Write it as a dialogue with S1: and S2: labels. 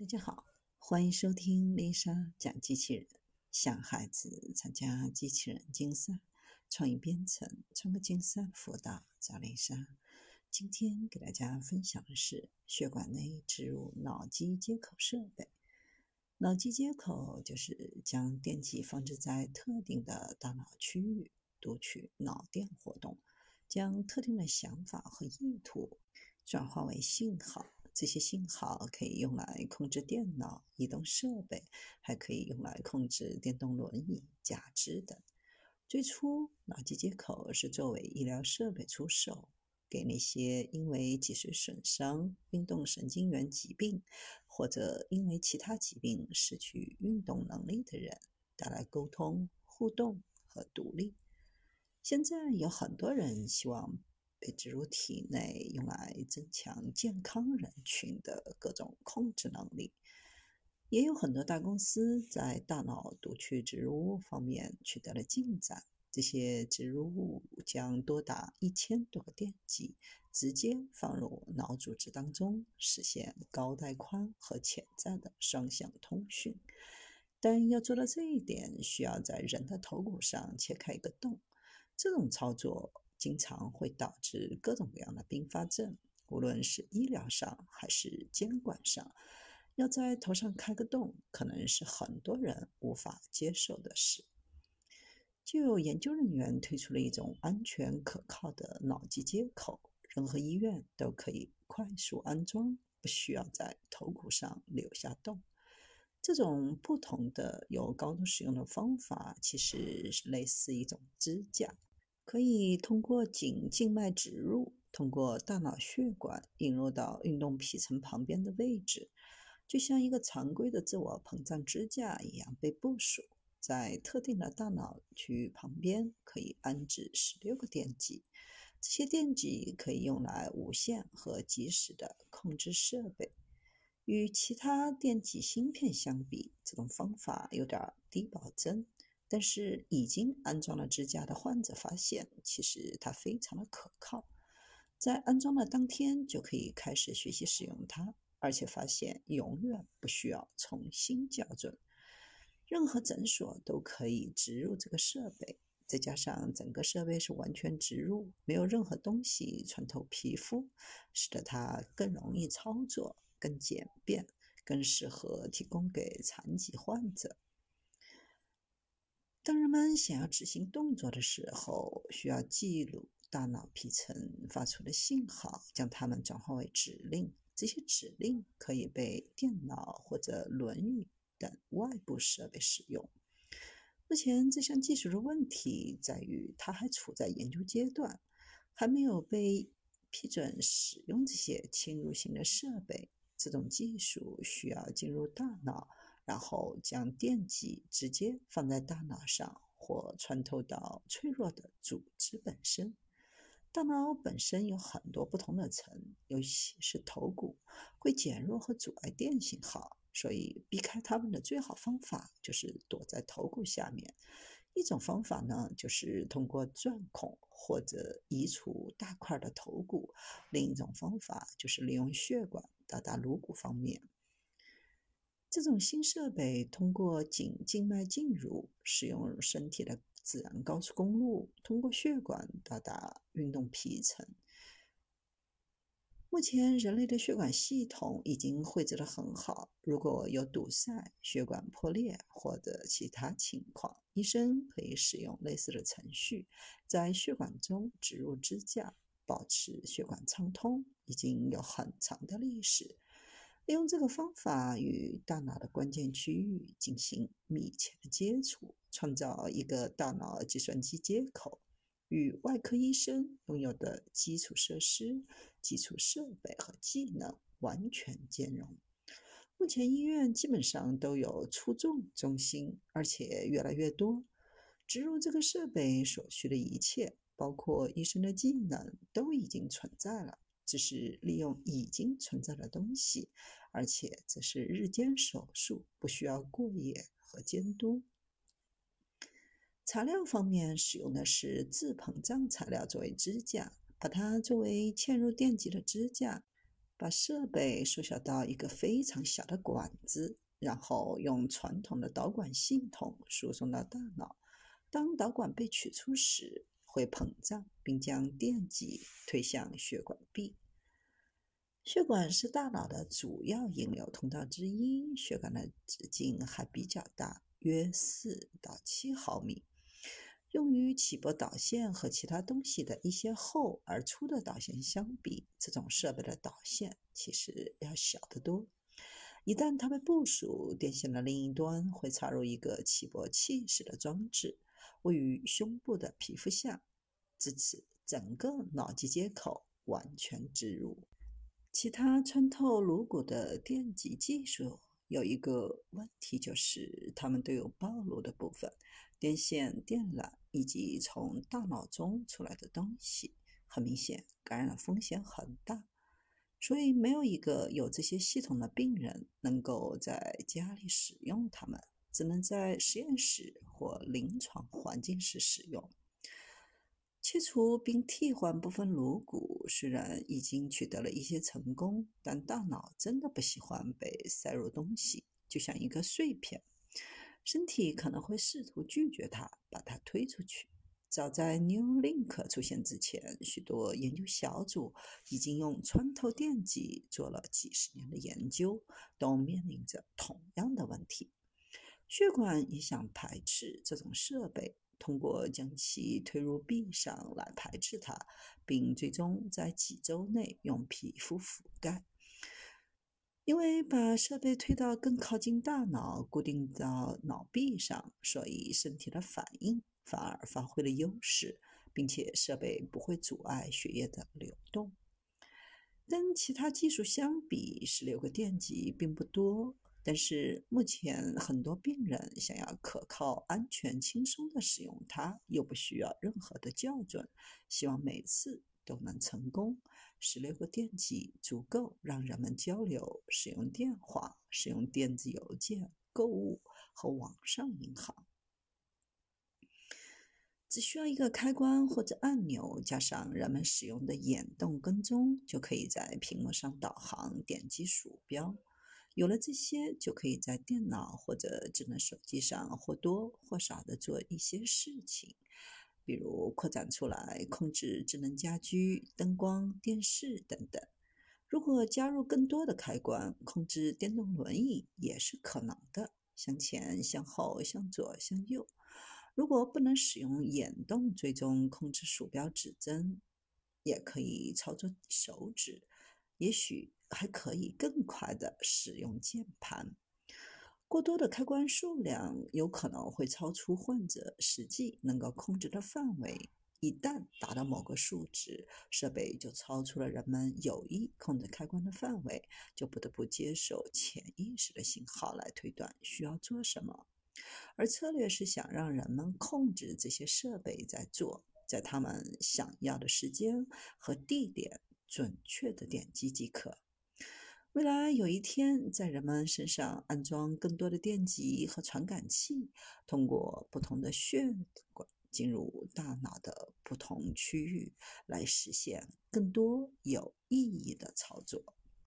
S1: 大家好，欢迎收听丽莎讲机器人。想孩子参加机器人竞赛、创意编程、创客竞赛辅导，找丽莎。今天给大家分享的是血管内植入脑机接口设备。脑机接口就是将电极放置在特定的大脑区域，读取脑电活动，将特定的想法和意图转化为信号。这些信号可以用来控制电脑、移动设备，还可以用来控制电动轮椅、假肢等。最初，脑机接口是作为医疗设备出售，给那些因为脊髓损伤、运动神经元疾病，或者因为其他疾病失去运动能力的人带来沟通、互动和独立。现在有很多人希望。被植入体内，用来增强健康人群的各种控制能力。也有很多大公司在大脑读取植入物方面取得了进展。这些植入物将多达一千多个电极直接放入脑组织当中，实现高带宽和潜在的双向通讯。但要做到这一点，需要在人的头骨上切开一个洞。这种操作。经常会导致各种各样的并发症，无论是医疗上还是监管上，要在头上开个洞，可能是很多人无法接受的事。就有研究人员推出了一种安全可靠的脑机接口，任何医院都可以快速安装，不需要在头骨上留下洞。这种不同的有高度使用的方法，其实是类似一种支架。可以通过颈静脉植入，通过大脑血管引入到运动皮层旁边的位置，就像一个常规的自我膨胀支架一样被部署在特定的大脑区域旁边。可以安置十六个电极，这些电极可以用来无线和及时的控制设备。与其他电极芯片相比，这种方法有点低保真。但是已经安装了支架的患者发现，其实它非常的可靠，在安装的当天就可以开始学习使用它，而且发现永远不需要重新校准。任何诊所都可以植入这个设备，再加上整个设备是完全植入，没有任何东西穿透皮肤，使得它更容易操作、更简便、更适合提供给残疾患者。当人们想要执行动作的时候，需要记录大脑皮层发出的信号，将它们转化为指令。这些指令可以被电脑或者轮椅等外部设备使用。目前，这项技术的问题在于它还处在研究阶段，还没有被批准使用这些侵入性的设备。这种技术需要进入大脑。然后将电极直接放在大脑上，或穿透到脆弱的组织本身。大脑本身有很多不同的层，尤其是头骨，会减弱和阻碍电信号，所以避开它们的最好方法就是躲在头骨下面。一种方法呢，就是通过钻孔或者移除大块的头骨；另一种方法就是利用血管到达颅骨方面。这种新设备通过颈静脉进入，使用身体的自然高速公路，通过血管到达运动皮层。目前，人类的血管系统已经绘制得很好。如果有堵塞、血管破裂或者其他情况，医生可以使用类似的程序，在血管中植入支架，保持血管畅通。已经有很长的历史。利用这个方法与大脑的关键区域进行密切的接触，创造一个大脑计算机接口，与外科医生拥有的基础设施、基础设备和技能完全兼容。目前医院基本上都有初重中心，而且越来越多。植入这个设备所需的一切，包括医生的技能，都已经存在了。只是利用已经存在的东西，而且这是日间手术，不需要过夜和监督。材料方面使用的是自膨胀材料作为支架，把它作为嵌入电极的支架，把设备缩小到一个非常小的管子，然后用传统的导管系统输送到大脑。当导管被取出时，会膨胀，并将电极推向血管壁。血管是大脑的主要引流通道之一，血管的直径还比较大，约四到七毫米。用于起搏导线和其他东西的一些厚而粗的导线相比，这种设备的导线其实要小得多。一旦它被部署，电线的另一端会插入一个起搏器式的装置，位于胸部的皮肤下，至此整个脑机接口完全植入。其他穿透颅骨的电极技术有一个问题，就是它们都有暴露的部分。电线、电缆以及从大脑中出来的东西，很明显感染风险很大，所以没有一个有这些系统的病人能够在家里使用它们，只能在实验室或临床环境时使用。切除并替换部分颅骨虽然已经取得了一些成功，但大脑真的不喜欢被塞入东西，就像一个碎片。身体可能会试图拒绝它，把它推出去。早在 Neuralink 出现之前，许多研究小组已经用穿透电极做了几十年的研究，都面临着同样的问题。血管也想排斥这种设备，通过将其推入壁上来排斥它，并最终在几周内用皮肤覆盖。因为把设备推到更靠近大脑，固定到脑壁上，所以身体的反应反而发挥了优势，并且设备不会阻碍血液的流动。跟其他技术相比，十六个电极并不多，但是目前很多病人想要可靠、安全、轻松地使用它，又不需要任何的校准，希望每次都能成功。十六个电极足够让人们交流、使用电话、使用电子邮件、购物和网上银行。只需要一个开关或者按钮，加上人们使用的眼动跟踪，就可以在屏幕上导航、点击鼠标。有了这些，就可以在电脑或者智能手机上或多或少的做一些事情。比如扩展出来控制智能家居、灯光、电视等等。如果加入更多的开关，控制电动轮椅也是可能的，向前、向后、向左、向右。如果不能使用眼动追踪控制鼠标指针，也可以操作手指，也许还可以更快的使用键盘。过多的开关数量有可能会超出患者实际能够控制的范围。一旦达到某个数值，设备就超出了人们有意控制开关的范围，就不得不接受潜意识的信号来推断需要做什么。而策略是想让人们控制这些设备在做，在他们想要的时间和地点准确的点击即可。未来有一天，在人们身上安装更多的电极和传感器，通过不同的血管进入大脑的不同区域，来实现更多有意义的操作。